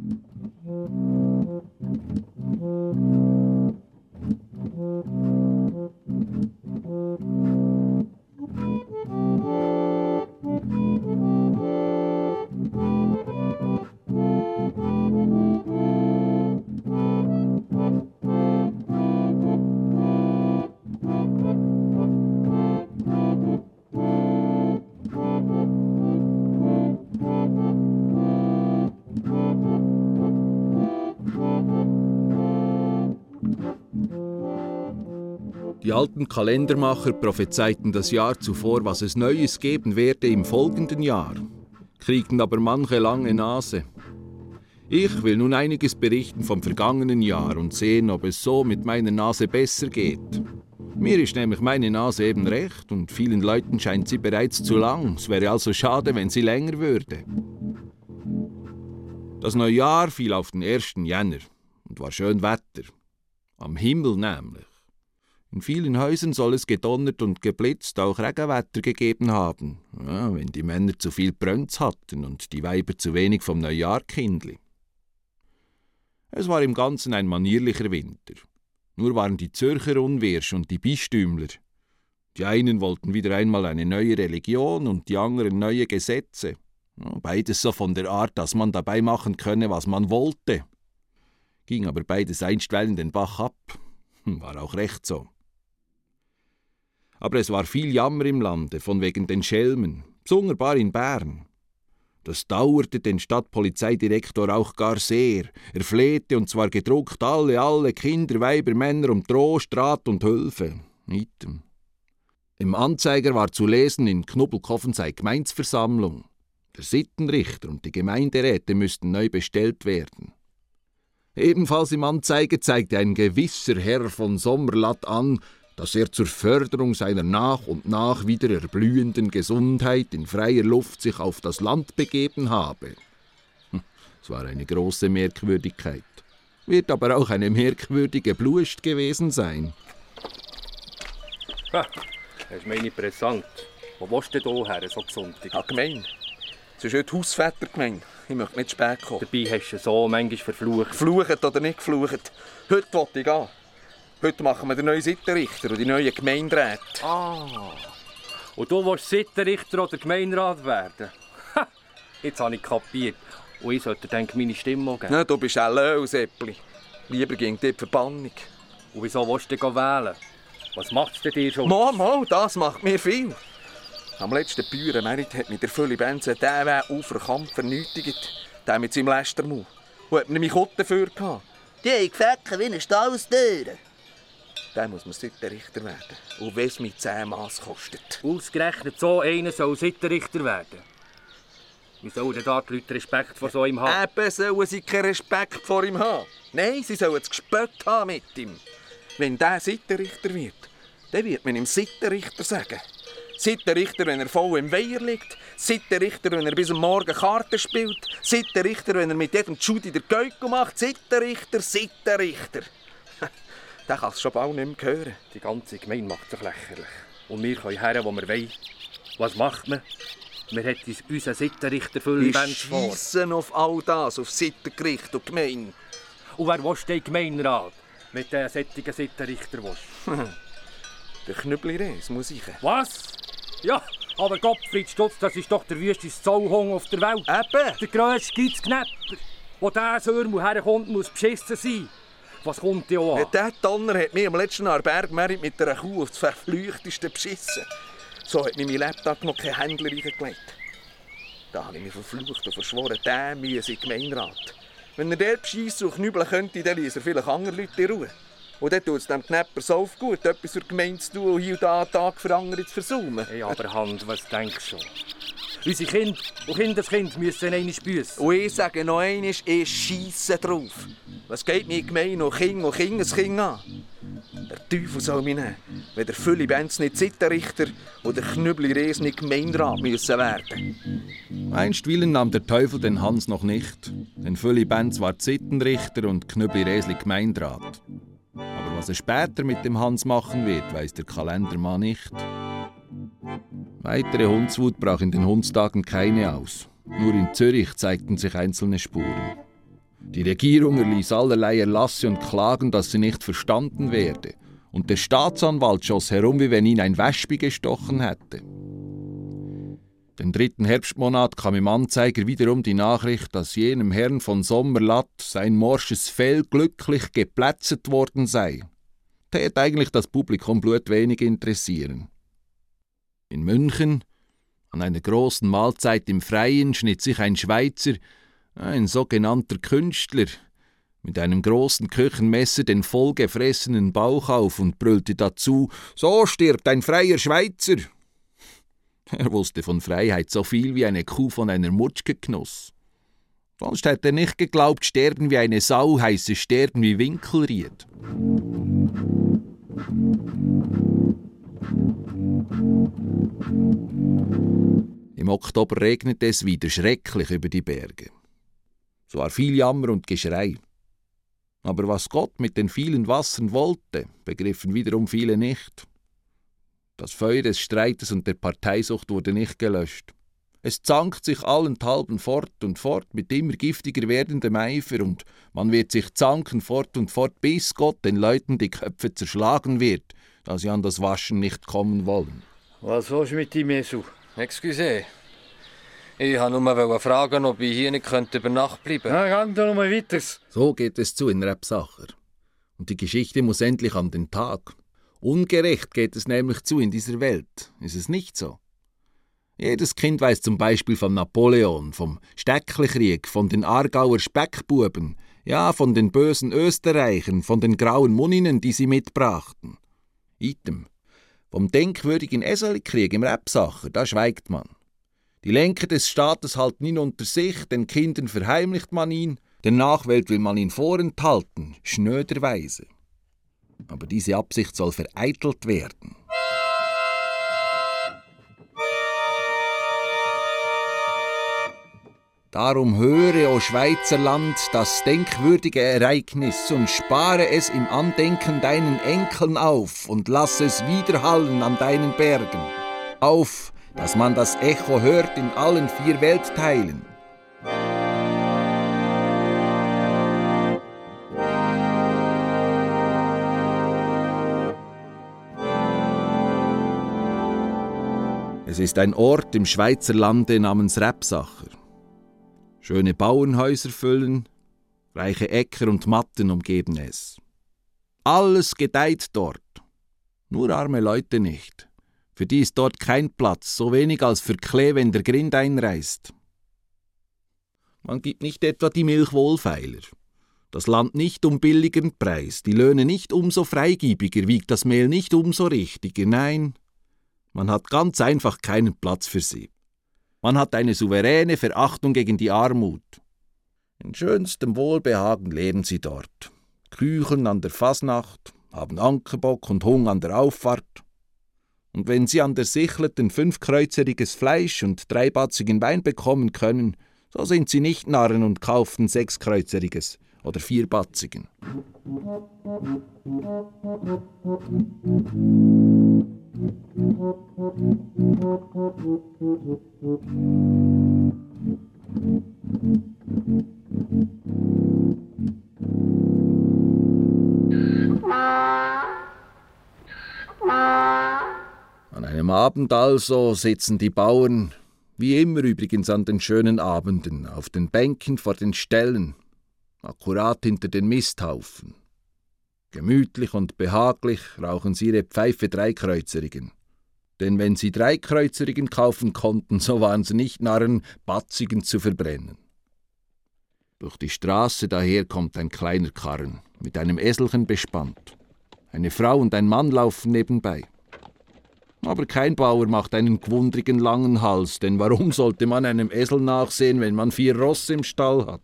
Die alten Kalendermacher prophezeiten das Jahr zuvor, was es Neues geben werde im folgenden Jahr, kriegten aber manche lange Nase. Ich will nun einiges berichten vom vergangenen Jahr und sehen, ob es so mit meiner Nase besser geht. Mir ist nämlich meine Nase eben recht und vielen Leuten scheint sie bereits zu lang. Es wäre also schade, wenn sie länger würde. Das neue Jahr fiel auf den 1. Jänner und war schön Wetter. Am Himmel nämlich. In vielen Häusern soll es gedonnert und geblitzt, auch Regenwetter gegeben haben, ja, wenn die Männer zu viel Brönz hatten und die Weiber zu wenig vom Neujahr kindli. Es war im Ganzen ein manierlicher Winter. Nur waren die Zürcher unwirsch und die Bistümler. Die einen wollten wieder einmal eine neue Religion und die anderen neue Gesetze. Beides so von der Art, dass man dabei machen könne, was man wollte. Ging aber beides einstweilen den Bach ab. Hm, war auch recht so aber es war viel Jammer im Lande, von wegen den Schelmen, besonderbar in Bern. Das dauerte den Stadtpolizeidirektor auch gar sehr. Er flehte, und zwar gedruckt, alle, alle Kinder, Weiber, Männer um Trost, Rat und Hilfe. Item. Im Anzeiger war zu lesen, in Knubbelkoffen sei Gemeinsversammlung. Der Sittenrichter und die Gemeinderäte müssten neu bestellt werden. Ebenfalls im Anzeiger zeigte ein gewisser Herr von Sommerlatt an, dass er zur Förderung seiner nach und nach wieder erblühenden Gesundheit in freier Luft sich auf das Land begeben habe. Hm, es war eine große Merkwürdigkeit. Wird aber auch eine merkwürdige Bluest gewesen sein. Ha, das ist meine Präsent. Wo willst du denn her, so gesund? Ja, gemein. Es ist heute Hausväter gemein. Ich möchte nicht spät kommen. Dabei hast du so manchmal verflucht. Geflucht oder nicht geflucht. Heute wollte ich gehen. Heute machen wir den neuen Sittenrichter und die neuen Gemeinderäte. Ah. Und du willst Sittenrichter oder Gemeinderat werden? Ha, jetzt habe ich kapiert. Und ich sollte denke meine Stimme geben. Na, du bist ein Löwseppli. Lieber ging die Verbannung. Und wieso willst du denn wählen? Was macht es denn dir schon? Mal, mal, das macht mir viel. Am letzten Bäuermerit hat mich der Fülli Benze den Weg auf den Kampf vernötigt. Der mit seinem Lästermau. Und hat mir meine Kutte dafür gehabt. Die haben wie eine Stallstüre. Dann muss man Sittenrichter werden. Und wenn es mit 10 Maß kostet. Ausgerechnet so einer soll Sittenrichter werden. Wie sollen denn da die Leute Respekt vor so einem haben? Eben sollen sie keinen Respekt vor ihm haben. Nein, sie sollen es gespött haben mit ihm. Wenn der Sittenrichter wird, dann wird man ihm Sittenrichter sagen. Sittenrichter, wenn er voll im Weiher liegt. Sittenrichter, wenn er bis am Morgen Karten spielt. Sittenrichter, wenn er mit jedem Judy der Geuko macht. Sittenrichter, Sittenrichter. Den kann es schon bald nicht mehr hören. Die ganze Gemeinde macht sich lächerlich. Und wir können her, wo wir wollen. Was macht man? Wir hätten unseren Sittenrichter Wir Benz vor. schiessen auf all das, auf Sittengericht und Gemeinde. Und wer willst du den Gemeinderat? Mit den sättigen Sittenrichter? Der Knüppli-Reis, muss ich. Was? Ja, aber Gottfried Stutz, das ist doch der wüsteste Zollhung auf der Welt. Eben. Der grösste Gitzknäpper. Wo der Sörmel herkommt, muss beschissen sein. Was kommt dir an? Der Donner hat mich am letzten Jahr Bergmerit mit einer Kuh auf das verflüchteste beschissen. So hat mir mein Laptop noch kein Händler reingelegt. Da habe ich mich verflucht und verschworen, der müsse in den Gemeinderat. Wenn er dort beschissen und knübeln könnte, dann ließ er vielleicht andere Leute in Ruhe. Und dann tut es dem Knäpper so gut, etwas für die Gemeinde zu tun und hier und da einen Tag für andere zu versäumen. Hey, aber Hand, was denkst du schon? Unsere Kinder und Kindeskind müssen einen büssen. Und ich sage noch einmal, ich scheisse drauf. Was geht mir gemein und Kind und Kindeskind an? Der Teufel soll mich nehmen, wenn der Fülli Benz nicht Sittenrichter und der Knüppli Rees nicht Gemeinderat müssen werden. Einstweilen nahm der Teufel den Hans noch nicht, denn Fülli Benz war Zittenrichter und Knüppli Resli Gemeinderat. Aber was er später mit dem Hans machen wird, weiß der Kalendermann nicht. Weitere Hundswut brach in den Hundstagen keine aus. Nur in Zürich zeigten sich einzelne Spuren. Die Regierung erließ allerlei Erlasse und Klagen, dass sie nicht verstanden werde, und der Staatsanwalt schoss herum, wie wenn ihn ein Wespi gestochen hätte. Den dritten Herbstmonat kam im Anzeiger wiederum die Nachricht, dass jenem Herrn von Sommerlatt sein morsches Fell glücklich geplätzet worden sei. Tät eigentlich das Publikum blutwenig interessieren. In München, an einer großen Mahlzeit im Freien, schnitt sich ein Schweizer, ein sogenannter Künstler, mit einem großen Küchenmesser den vollgefressenen Bauch auf und brüllte dazu: So stirbt ein freier Schweizer! Er wusste von Freiheit so viel wie eine Kuh von einer Mutschgeknuss. Sonst hätte er nicht geglaubt, sterben wie eine Sau heiße sterben wie Winkelried. Im Oktober regnete es wieder schrecklich über die Berge. Es war viel Jammer und Geschrei. Aber was Gott mit den vielen Wassern wollte, begriffen wiederum viele nicht. Das Feuer des Streites und der Parteisucht wurde nicht gelöscht. Es zankt sich allenthalben fort und fort mit immer giftiger werdendem Eifer und man wird sich zanken fort und fort, bis Gott den Leuten die Köpfe zerschlagen wird, da sie an das Waschen nicht kommen wollen. Was willst du mit dem Esu? Excuse. Ich wollte nur fragen, ob ich hier nicht über Nacht bleiben könnte. Na, gang doch mal weiter. So geht es zu in Rebsacher. Und die Geschichte muss endlich an den Tag. Ungerecht geht es nämlich zu in dieser Welt. Ist es nicht so? Jedes Kind weiß zum Beispiel von Napoleon, vom Stecklikrieg, von den Aargauer Speckbuben, ja, von den bösen Österreichern, von den grauen Munninen, die sie mitbrachten. Item. Vom denkwürdigen Eselikrieg im Rebsacher, da schweigt man. Die Lenker des Staates halten ihn unter sich, den Kindern verheimlicht man ihn, der Nachwelt will man ihn vorenthalten, schnöderweise aber diese Absicht soll vereitelt werden. Darum höre, o Schweizerland, das denkwürdige Ereignis und spare es im Andenken deinen Enkeln auf und lass es widerhallen an deinen Bergen. Auf, dass man das Echo hört in allen vier Weltteilen. Es ist ein Ort im Schweizer Lande namens Rebsacher. Schöne Bauernhäuser füllen, reiche Äcker und Matten umgeben es. Alles gedeiht dort, nur arme Leute nicht. Für die ist dort kein Platz, so wenig als für Klee, wenn der Grind einreißt. Man gibt nicht etwa die Milch wohlfeiler. Das Land nicht um billigeren Preis, die Löhne nicht umso freigiebiger, wiegt das Mehl nicht umso richtiger, nein, man hat ganz einfach keinen Platz für sie. Man hat eine souveräne Verachtung gegen die Armut. In schönstem Wohlbehagen leben sie dort. Kücheln an der Fasnacht, haben Ankerbock und Hung an der Auffahrt. Und wenn sie an der Sichleten fünfkreuzeriges Fleisch und dreibatzigen Wein bekommen können, so sind sie nicht Narren und kaufen sechskreuzeriges oder vierbatzigen. An einem Abend also sitzen die Bauern, wie immer übrigens an den schönen Abenden, auf den Bänken vor den Ställen, akkurat hinter den Misthaufen. Gemütlich und behaglich rauchen sie ihre Pfeife Dreikreuzerigen. Denn wenn sie Dreikreuzerigen kaufen konnten, so waren sie nicht Narren, Batzigen zu verbrennen. Durch die Straße daher kommt ein kleiner Karren, mit einem Eselchen bespannt. Eine Frau und ein Mann laufen nebenbei. Aber kein Bauer macht einen gewundrigen langen Hals, denn warum sollte man einem Esel nachsehen, wenn man vier Rosse im Stall hat?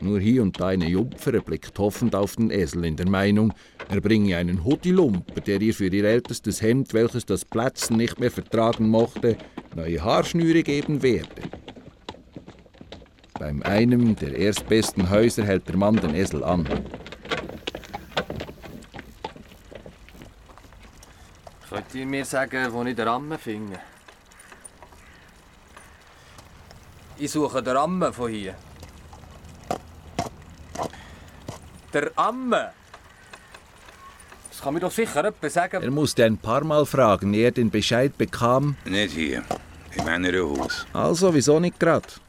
Nur hier und da eine Jumpfere blickt hoffend auf den Esel in der Meinung, er bringe einen Huttilumper, der ihr für ihr ältestes Hemd, welches das Plätzen nicht mehr vertragen mochte, neue Haarschnüre geben werde. Beim einem der erstbesten Häuser hält der Mann den Esel an. Könnt ihr mir sagen, wo ich den Rahmen finde? Ich suche den Rahmen von hier. Der Amme. Das kann mir doch sicher jemand sagen. Er musste ein paar Mal fragen, ehe er den Bescheid bekam. Nicht hier, im Männerhaus. Also, wieso nicht grad?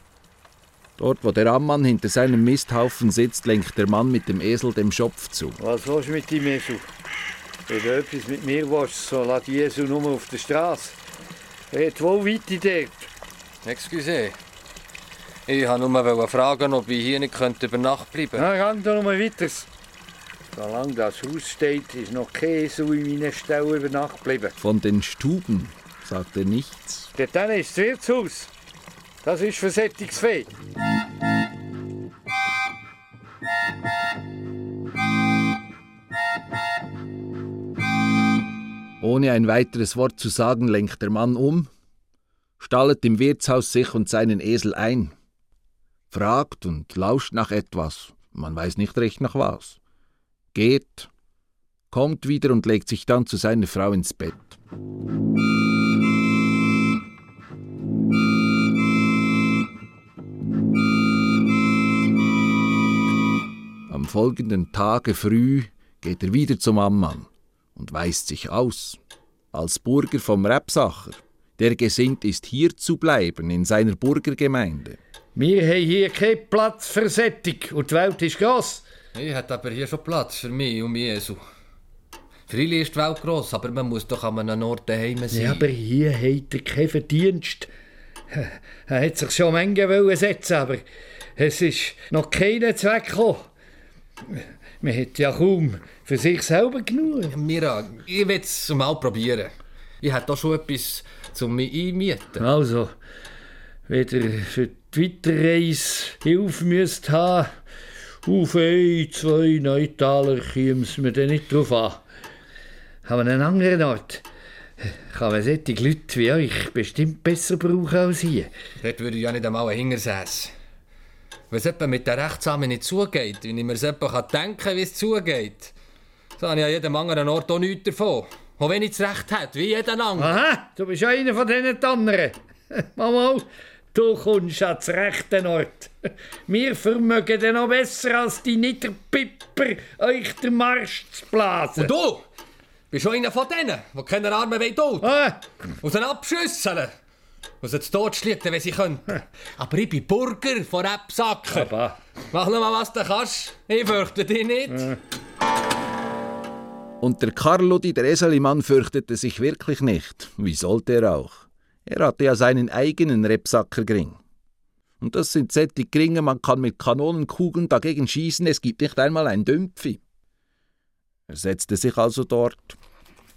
Dort, wo der Ammann hinter seinem Misthaufen sitzt, lenkt der Mann mit dem Esel dem Schopf zu. Was willst du mit dem Jesu? Wenn du etwas mit mir willst, so lass Jesu nur auf der Straße. Er hat wohl weite dort. Excuse. Ich wollte nur fragen, ob ich hier nicht könnte über Nacht bleiben könnte. Na, gang doch noch mal weiter. Solange das Haus steht, ist noch kein Esel in meiner Stelle über Nacht geblieben. Von den Stuben sagt er nichts. Dort ist das Wirtshaus. Das ist Versättigungsfee. Ohne ein weiteres Wort zu sagen, lenkt der Mann um, stallet im Wirtshaus sich und seinen Esel ein, fragt und lauscht nach etwas, man weiß nicht recht nach was, geht, kommt wieder und legt sich dann zu seiner Frau ins Bett. Am folgenden Tage früh geht er wieder zum Ammann und weist sich aus. Als Burger vom Rebsacher, der gesinnt ist, hier zu bleiben in seiner Burgergemeinde. Wir haben hier keinen Platz für Sättig und die Welt ist gross. Ich hätte aber hier schon Platz für mich und Jesu. Freilich ist die Welt gross, aber man muss doch an einem Ort daheim sein. Ja, aber hier hat er keinen Verdienst. Er hat sich schon Menge setzen, aber es ist noch keiner Zweck gekommen. Man hat ja kaum für sich selber genug. Mira, ich will es mal probieren. Ich hätte doch schon etwas zum mich einmieten. Also, ihr für die Weiterreise Hilfe müsst haben, auf ein, zwei Neutaler käme es mir dann nicht drauf an. Aber an einem anderen Ort kann man solche Leute wie euch bestimmt besser brauchen als hier. Dort würde ich ja nicht einmal ein Hingersäß. Wenn es mit der Rechtsamen nicht zugeht, wenn ich mir etwa denken kann, wie es zugeht, so habe ich an jedem anderen Ort auch nichts davon. Auch wenn ich das Recht hätte, wie jeder andere. Aha, du bist einer von diesen Tannern. Mama, du kommst an den rechten Ort. Wir vermögen dann noch besser als die Niederpipper, euch den Marsch zu blasen. Und du bist schon einer von denen, die keine Arme wollen. Ah, Aus den Abschüsseln. Aus den Totschlichten, wenn sie können. Aber ich bin Burger von Rebsacker. aber Mach nur mal, was du kannst. Ich fürchte dich nicht. Und der Carlodi, der Eselimann, fürchtete sich wirklich nicht. Wie sollte er auch? Er hatte ja seinen eigenen Rebsackergring. Und das sind solche Gringe, man kann mit Kanonenkugeln dagegen schießen, es gibt nicht einmal ein Dümpfi. Er setzte sich also dort,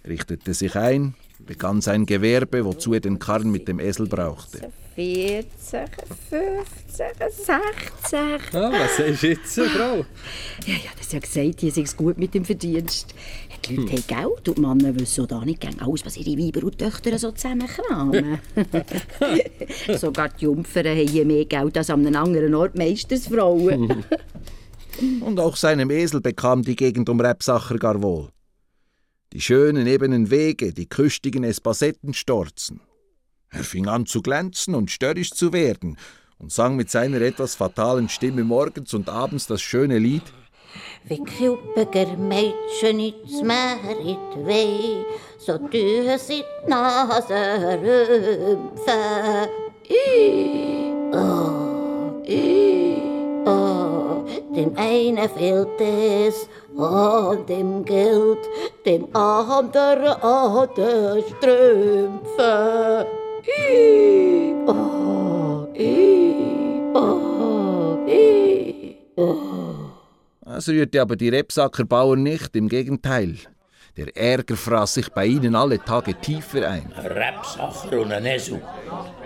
richtete sich ein, begann sein Gewerbe, wozu er den Karren mit dem Esel brauchte. 14, 15, 16. Ah, was sagst du jetzt, Frau? Ja, ja, das ja gesagt, hier sei es gut mit dem Verdienst. Die Leute haben Geld und die Männer wissen da nicht gern alles, was ihre Weiber und Töchter so zusammenkramen. Sogar die Jungfern haben hier mehr Geld als an einem anderen Ort meistens Frauen. Und auch seinem Esel bekam die Gegend um Rebsacher gar wohl. Die schönen ebenen Wege, die küstigen Espassettenstorzen. Er fing an zu glänzen und störrisch zu werden und sang mit seiner etwas fatalen Stimme morgens und abends das schöne Lied So tun sie die Nase rümpfen. I, oh, I, oh, dem einen fehlt es an dem Geld, dem anderen an den Strümpfen. I, oh, Das rührte aber die Rebsacker Bauern nicht, im Gegenteil. Der Ärger fraß sich bei ihnen alle Tage tiefer ein. Ein Rebsacher und ein Esel.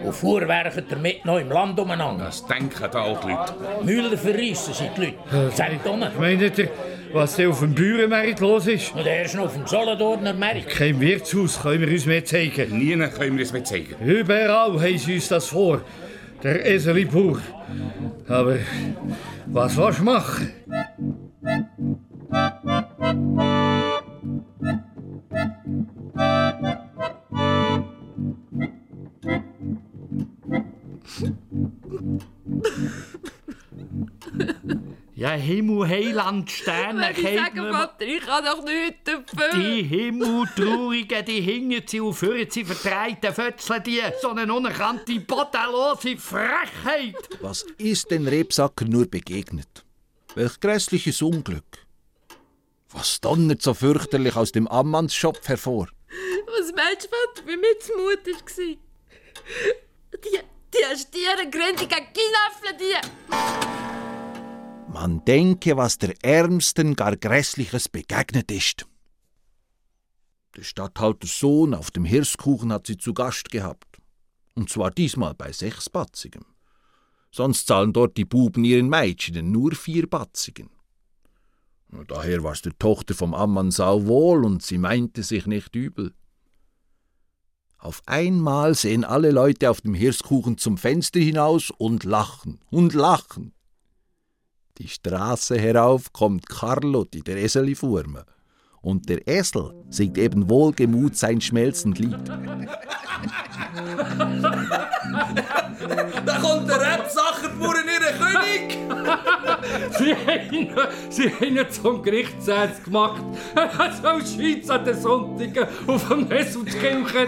Und fuhrwerken damit noch im Land umeinander. Das denken da auch die Leute. Müller verreissen sind die Leute. Doch nicht. meint ihr, was da auf dem Bauernmarkt los ist? Und er ist noch auf dem Solothurner Markt. Kein Wirtshaus können wir uns mehr zeigen. Nie können wir es mehr zeigen. Überall haben sie uns das vor. Der Eseli-Bauer. Aber was willst du machen? Ja, Himmel, Heiland, Sterne, ich sage, Vater, ich kann doch nichts dafür. Die Himmeltraurigen, die hingen sie und führen sie vertreiten Fötzeln die. So eine unerkannte, bodenlose Frechheit. Was ist den Rebsacker nur begegnet? Welch grässliches Unglück! Was donnert so fürchterlich aus dem Ammannsschopf hervor? Was meinst du, Vater, wie mir zumut war? Die, die Stiere grinsen gegen Kinäffle, die... Man denke, was der Ärmsten gar Grässliches begegnet ist. Der Statthalters Sohn auf dem Hirskuchen hat sie zu Gast gehabt. Und zwar diesmal bei sechs Batzigen. Sonst zahlen dort die Buben ihren Mädchen nur vier Batzigen. Daher war's der Tochter vom Ammann sau wohl und sie meinte sich nicht übel. Auf einmal sehen alle Leute auf dem Hirskuchen zum Fenster hinaus und lachen und lachen. Die Straße herauf kommt Carlotti, der Eselifurme. Und der Esel singt eben wohlgemut sein schmelzend Lied. Da kommt der Rebsacherbauer in ihren König! Sie haben, sie haben ihn zum Gerichtssatz gemacht. Er soll Schweiz an den Sonntagen auf dem Esselskirchen.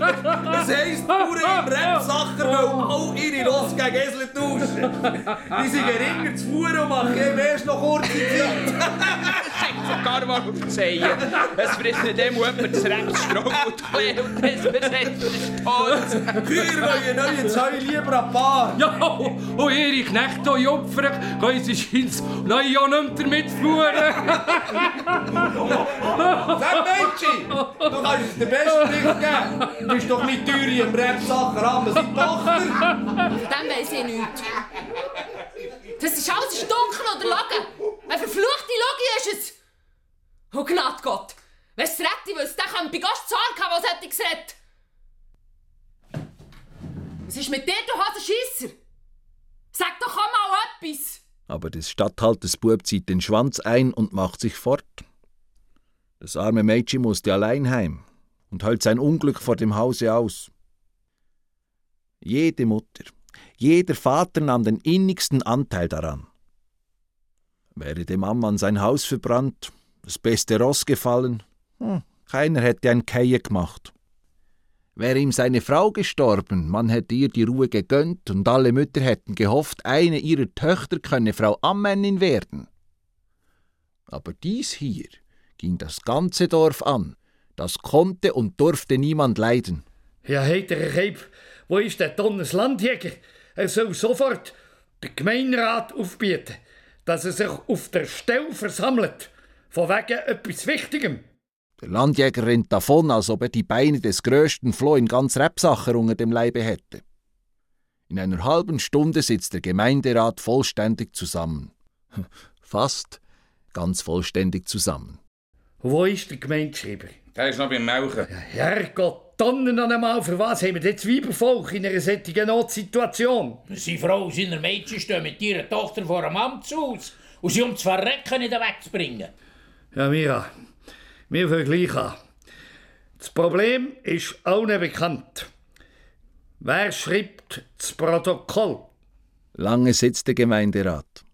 Das heisst, die Bauern im Rebsacher wollen all ihre Ross gegen Esel tauschen. Die sind geringer zu fuhren und machen erst noch kurze Zeit. Sogar mal verzeihen. Es frisst nicht dem jemand das Rebstroh und Klee und das besetzt ist tot. Kühe wollen neue Zäune lieber an Paar. Ja, und ihre Knechte und Jupfer können sie scheint's nein ja nicht mehr damit fuhren. Sag Mädchen, du kannst es den besten Licht geben. Du bist doch nicht teuer im Rebsacher an, seine Tochter. Von dem weiss ich nichts. Das ist alles dunkel oder Lagen. Eine verfluchte Logie ist es. Oh Gnade Gott. Es rette wüsste, dann kann bei Gast zahlen, was hätte ich gesagt. Was ist mit dir, du Hasenschisser? Sag doch auch mal etwas. Aber des Statthalters Bub zieht den Schwanz ein und macht sich fort. Das arme Mädchen musste allein heim und hält sein Unglück vor dem Hause aus. Jede Mutter, jeder Vater nahm den innigsten Anteil daran. Wäre dem Ammann sein Haus verbrannt, das beste Ross gefallen, hm, keiner hätte ein Keie gemacht. Wäre ihm seine Frau gestorben, man hätte ihr die Ruhe gegönnt und alle Mütter hätten gehofft, eine ihrer Töchter könne Frau Ammännin werden. Aber dies hier ging das ganze Dorf an, das konnte und durfte niemand leiden. Ja, hey, der Keib, wo ist der Donners Landjäger? Er soll sofort den Gemeinderat aufbieten, dass er sich auf der Stelle versammelt, von wegen etwas Wichtigem. Der Landjäger rennt davon, als ob er die Beine des größten Floh in ganz Rebsacher unter dem Leibe hätte. In einer halben Stunde sitzt der Gemeinderat vollständig zusammen. Fast ganz vollständig zusammen. Wo ist der Gemeindeschreiber? Der ist noch beim Melken. Herrgott, Tonnen an einmal, für was haben wir jetzt Weibervolk in einer solchen Notsituation? Seine Frau und seine Mädchen stehen mit ihrer Tochter vor einem Amtshaus und sie um zu verrecken nicht wegzubringen. Ja, Mira, wir fangen gleich an. Das Problem ist allen bekannt. Wer schreibt das Protokoll? Lange sitzt der Gemeinderat.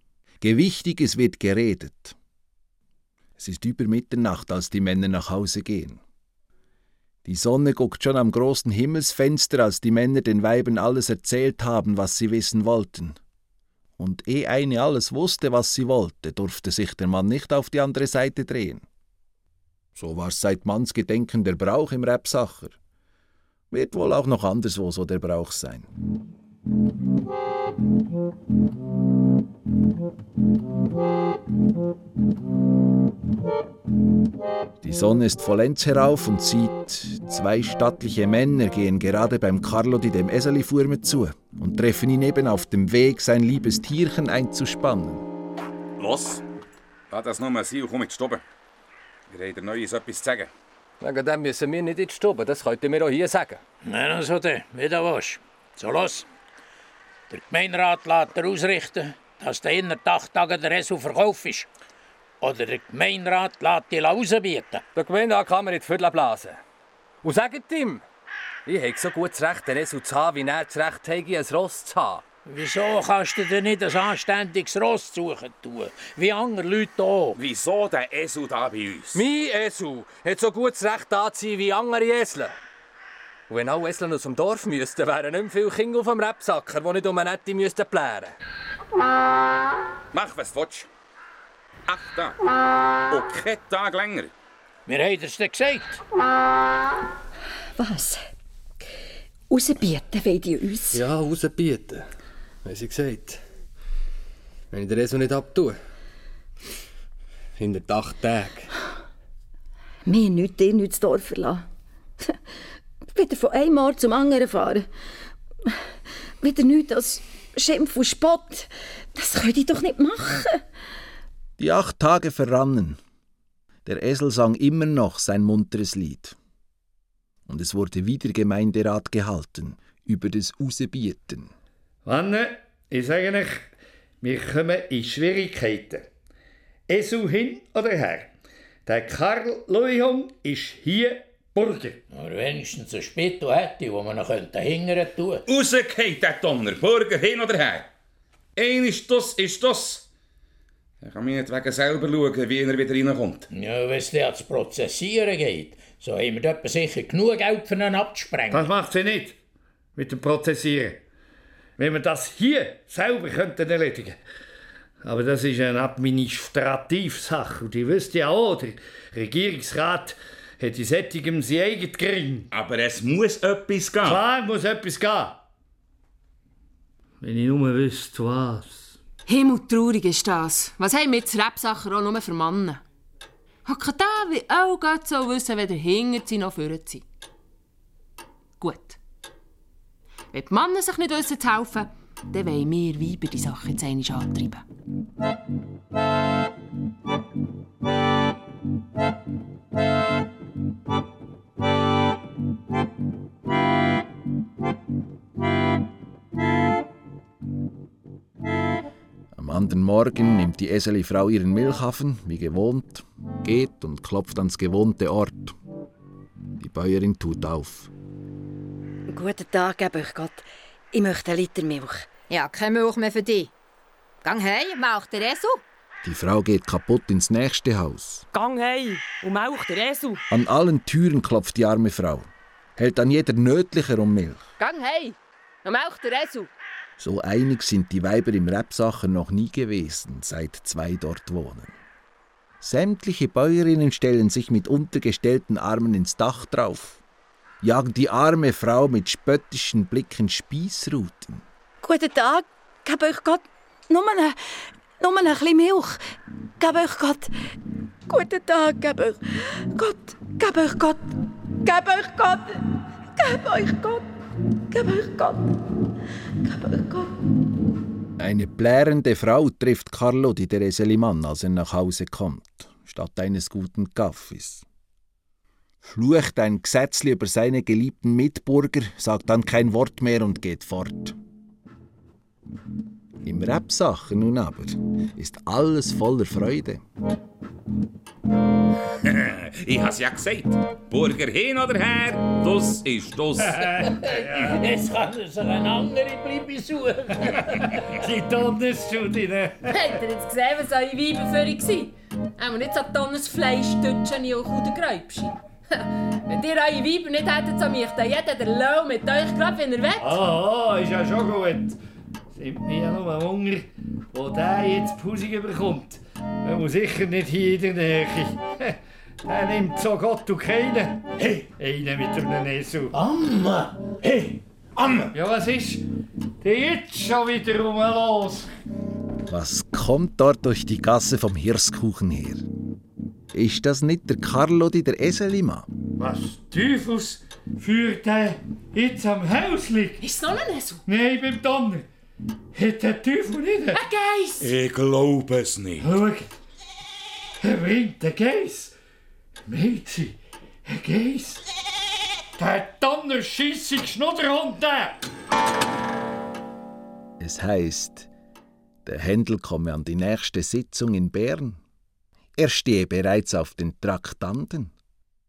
Gewichtiges wird geredet. Es ist über Mitternacht, als die Männer nach Hause gehen. Die Sonne guckt schon am großen Himmelsfenster, als die Männer den Weibern alles erzählt haben, was sie wissen wollten. Und ehe eine alles wusste, was sie wollte, durfte sich der Mann nicht auf die andere Seite drehen. So war's seit Mannsgedenken der Brauch im Rebsacher. Wird wohl auch noch anderswo so der Brauch sein. Die Sonne ist vollends herauf und sieht, zwei stattliche Männer gehen gerade beim Carlodi dem Eselifurme zu und treffen ihn eben auf dem Weg, sein liebes Tierchen einzuspannen. Los, lass das nur mal sein und komm jetzt stoppen. Wir haben dir Neues etwas zu sagen. Wegen dem müssen wir nicht in die Stube, das könnt ihr mir auch hier sagen. Nein, also dann, wie du willst. So los. Der Gemeinderat lässt dir ausrichten, dass der innerhalb acht Tagen der Resu verkauft ist. Oder der Gemeinderat lässt dich rausbieten. Der Gemeinderat kann mir die Viertel blasen. Und sagt ihm, ich habe so gut das Recht, ein Resu zu haben, wie er das Recht habe, ein Ross zu haben. Wieso kannst du dir nicht ein anständiges Ross suchen tun? Wie andere Leute auch. Wieso der Esel da bei uns? Mein Esel hat so gutes Recht anzuziehen wie andere Esel. Und wenn alle Esel aus dem Dorf müssten, wären nicht mehr viele Kinder auf dem Rebsacker, die nicht um eine Nette müssten plären. Mach, was du willst. Ach, da. Und kein Tag länger. Wir haben es dir gesagt. Was? Rausbieten wollt ihr uns? Ja, rausbieten. Haben sie gesagt. Wenn ich den Esel nicht abtue. Hinter acht Tagen. Wir nicht, ihr nicht das Dorf verlassen. Wieder von einem Ort zum anderen fahren. Wieder nichts als Schimpf und Spott. Das könnt ihr doch nicht machen. Die acht Tage verrannen. Der Esel sang immer noch sein munteres Lied. Und es wurde wieder Gemeinderat gehalten über das Rausbieten. Wanne, ich sage euch, wir kommen in Schwierigkeiten. Esel hin oder her. Der Karl Leuhung ist hier Burger. Nur wenigstens ein Spittel hätte, wo man noch hingern tun könnte. Rausgeht der Donner, Burger hin oder her. Ein ist das, ist das. Er kann mir nicht wegen selber schauen, wie er wieder reinkommt. Ja, wenn es dir ans Prozessieren geht, so haben wir dort sicher genug Geld für ihn abzusprengen. Das macht sie nicht. Mit dem Prozessieren. Wenn wir das hier selber könnten erledigen Aber das ist eine Administrativsache. Und ihr wisst ja auch, der Regierungsrat hat in sättigem sein eigenes Gering. Aber es muss etwas gehen. Klar muss etwas gehen. Wenn ich nur wüsste, was. Himmeltraurig ist das. Was haben wir jetzt Rebsacher auch nur für Männer? Hocken da wie auch Gott so wissen, weder hinter sie noch vorne sie. Gut. Wenn die Männer sich nicht wissen zu helfen, dann wollen wir Weiber die Sache jetzt einmal antreiben. Am anderen Morgen nimmt die Eseli-Frau ihren Milchaffen, wie gewohnt, geht und klopft ans gewohnte Ort. Die Bäuerin tut auf. Guten Tag, gebe euch Gott. Ich möchte einen Liter Milch. Ja, keine Milch mehr für dich. Gang heim, mach der Esel. Die Frau geht kaputt ins nächste Haus. Gang heim und melch der Esel. An allen Türen klopft die arme Frau. Hält an jeder nötlicher um Milch. Gang heim und melch der Esel. So einig sind die Weiber im Rebsacher noch nie gewesen, seit zwei dort wohnen. Sämtliche Bäuerinnen stellen sich mit untergestellten Armen ins Dach drauf, jagen die arme Frau mit spöttischen Blicken Spießruten. Guten Tag, gebe euch Gott nur ein, nur ein bisschen Milch. Gebe euch Gott. Guten Tag, gebe euch Gott. Gebe euch Gott. Gebe euch Gott. Gebe euch Gott. Gebe euch Gott. Gebe euch Gott. Eine plärrende Frau trifft Carlo die Tereselimann, als er nach Hause kommt, statt eines guten Kaffees. Flucht ein Gesetzli über seine geliebten Mitbürger, sagt dann kein Wort mehr und geht fort. Im Rebsacher nun aber ist alles voller Freude. ich hab's ja gesagt. Burger hin oder her, das ist das. Jetzt kann er sich eine andere Bleibe suchen. Die Tonnenstudine. Habt ihr jetzt gesehen, was eure Weiber für euch waren? Auch nicht so Tonnen Fleisch, Stütschen und der Gräubschi. Wenn ihr eure Weiber nicht hättet, so mich dann jeder der Lohn mit euch gerade, wenn er will. Ah, ist ja schon gut. Sind mir ja nur Hunger, wo der jetzt Pusing bekommt. Er muss sicher nicht hier in der Nähe. Der nimmt so Gott und keinen. Hey, einer mit einem Esel. Amme! Hey, Amme! Ja, was ist? Der jetzt schon wieder rum los. Was kommt dort durch die Gasse vom Hirskuchen her? Ist das nicht der Carlo, die der Eselimann? Was Teufels führt der jetzt am Haus liegt? Ist es noch ein Esel? Nein, beim Donner. Hat der Teufel nicht? Ein Geiss! Ich glaube es nicht. Schau, er winkt, ein Geiss. Mädchen, ein Geiss. Der Donner schissig Schnudderhund, der! Es heißt, der Händel komme an die nächste Sitzung in Bern. Er stehe bereits auf den Traktanten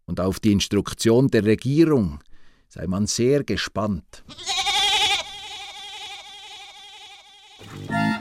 und auf die Instruktion der Regierung sei man sehr gespannt. Thank you.